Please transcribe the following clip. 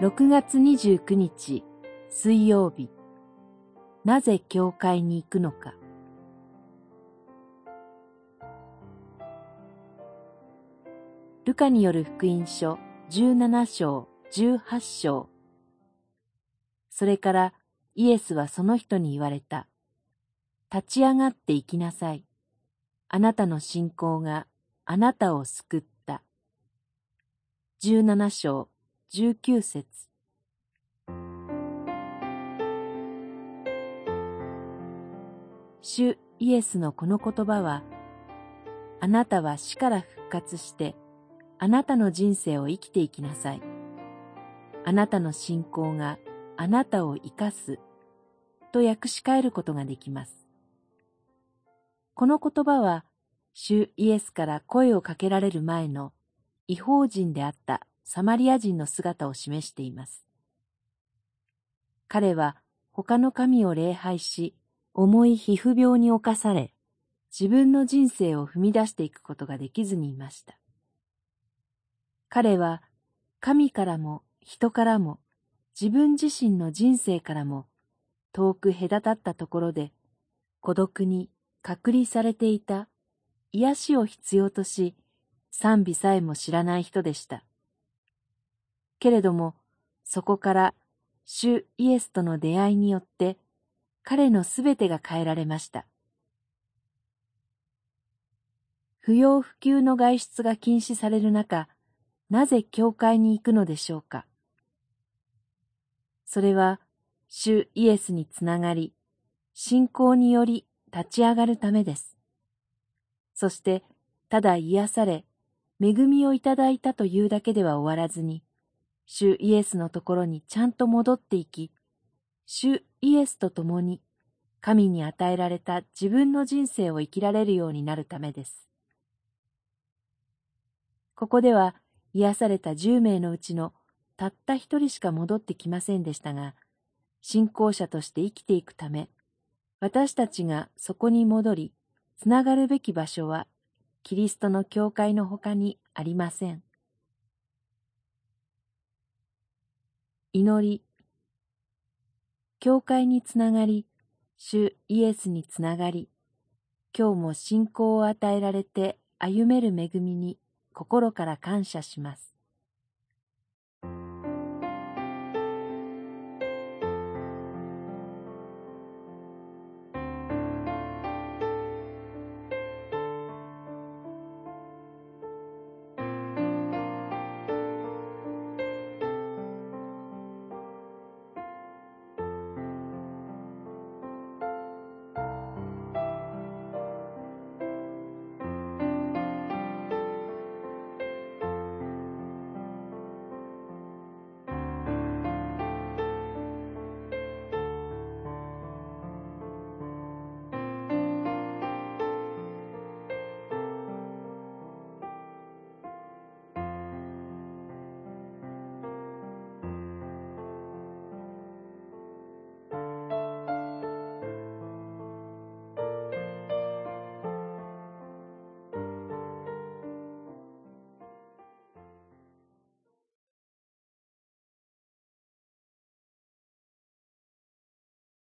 6月29日水曜日なぜ教会に行くのかルカによる福音書17章18章それからイエスはその人に言われた。立ち上がって行きなさい。あなたの信仰があなたを救った。17章19節主イエスのこの言葉は、あなたは死から復活して、あなたの人生を生きていきなさい。あなたの信仰があなたを生かすと訳し替えることができます。この言葉は、主イエスから声をかけられる前の違法人であったサマリア人の姿を示しています。彼は他の神を礼拝し、重い皮膚病に侵され、自分の人生を踏み出していくことができずにいました。彼は神からも人からも自分自身の人生からも遠く隔たったところで孤独に隔離されていた癒しを必要とし賛美さえも知らない人でした。けれどもそこから主イエスとの出会いによって彼のすべてが変えられました。不要不急の外出が禁止される中、なぜ教会に行くのでしょうか？それは、主イエスにつながり、信仰により立ち上がるためです。そして、ただ癒され、恵みをいただいたというだけでは終わらずに、主イエスのところにちゃんと戻っていき、主イエスと共に神に与えられた自分の人生を生きられるようになるためです。ここでは癒された10名のうちのたった一人しか戻ってきませんでしたが、信仰者として生きていくため、私たちがそこに戻り、つながるべき場所は、キリストの教会の他にありません。祈り、教会につながり、主イエスにつながり、今日も信仰を与えられて歩める恵みに心から感謝します。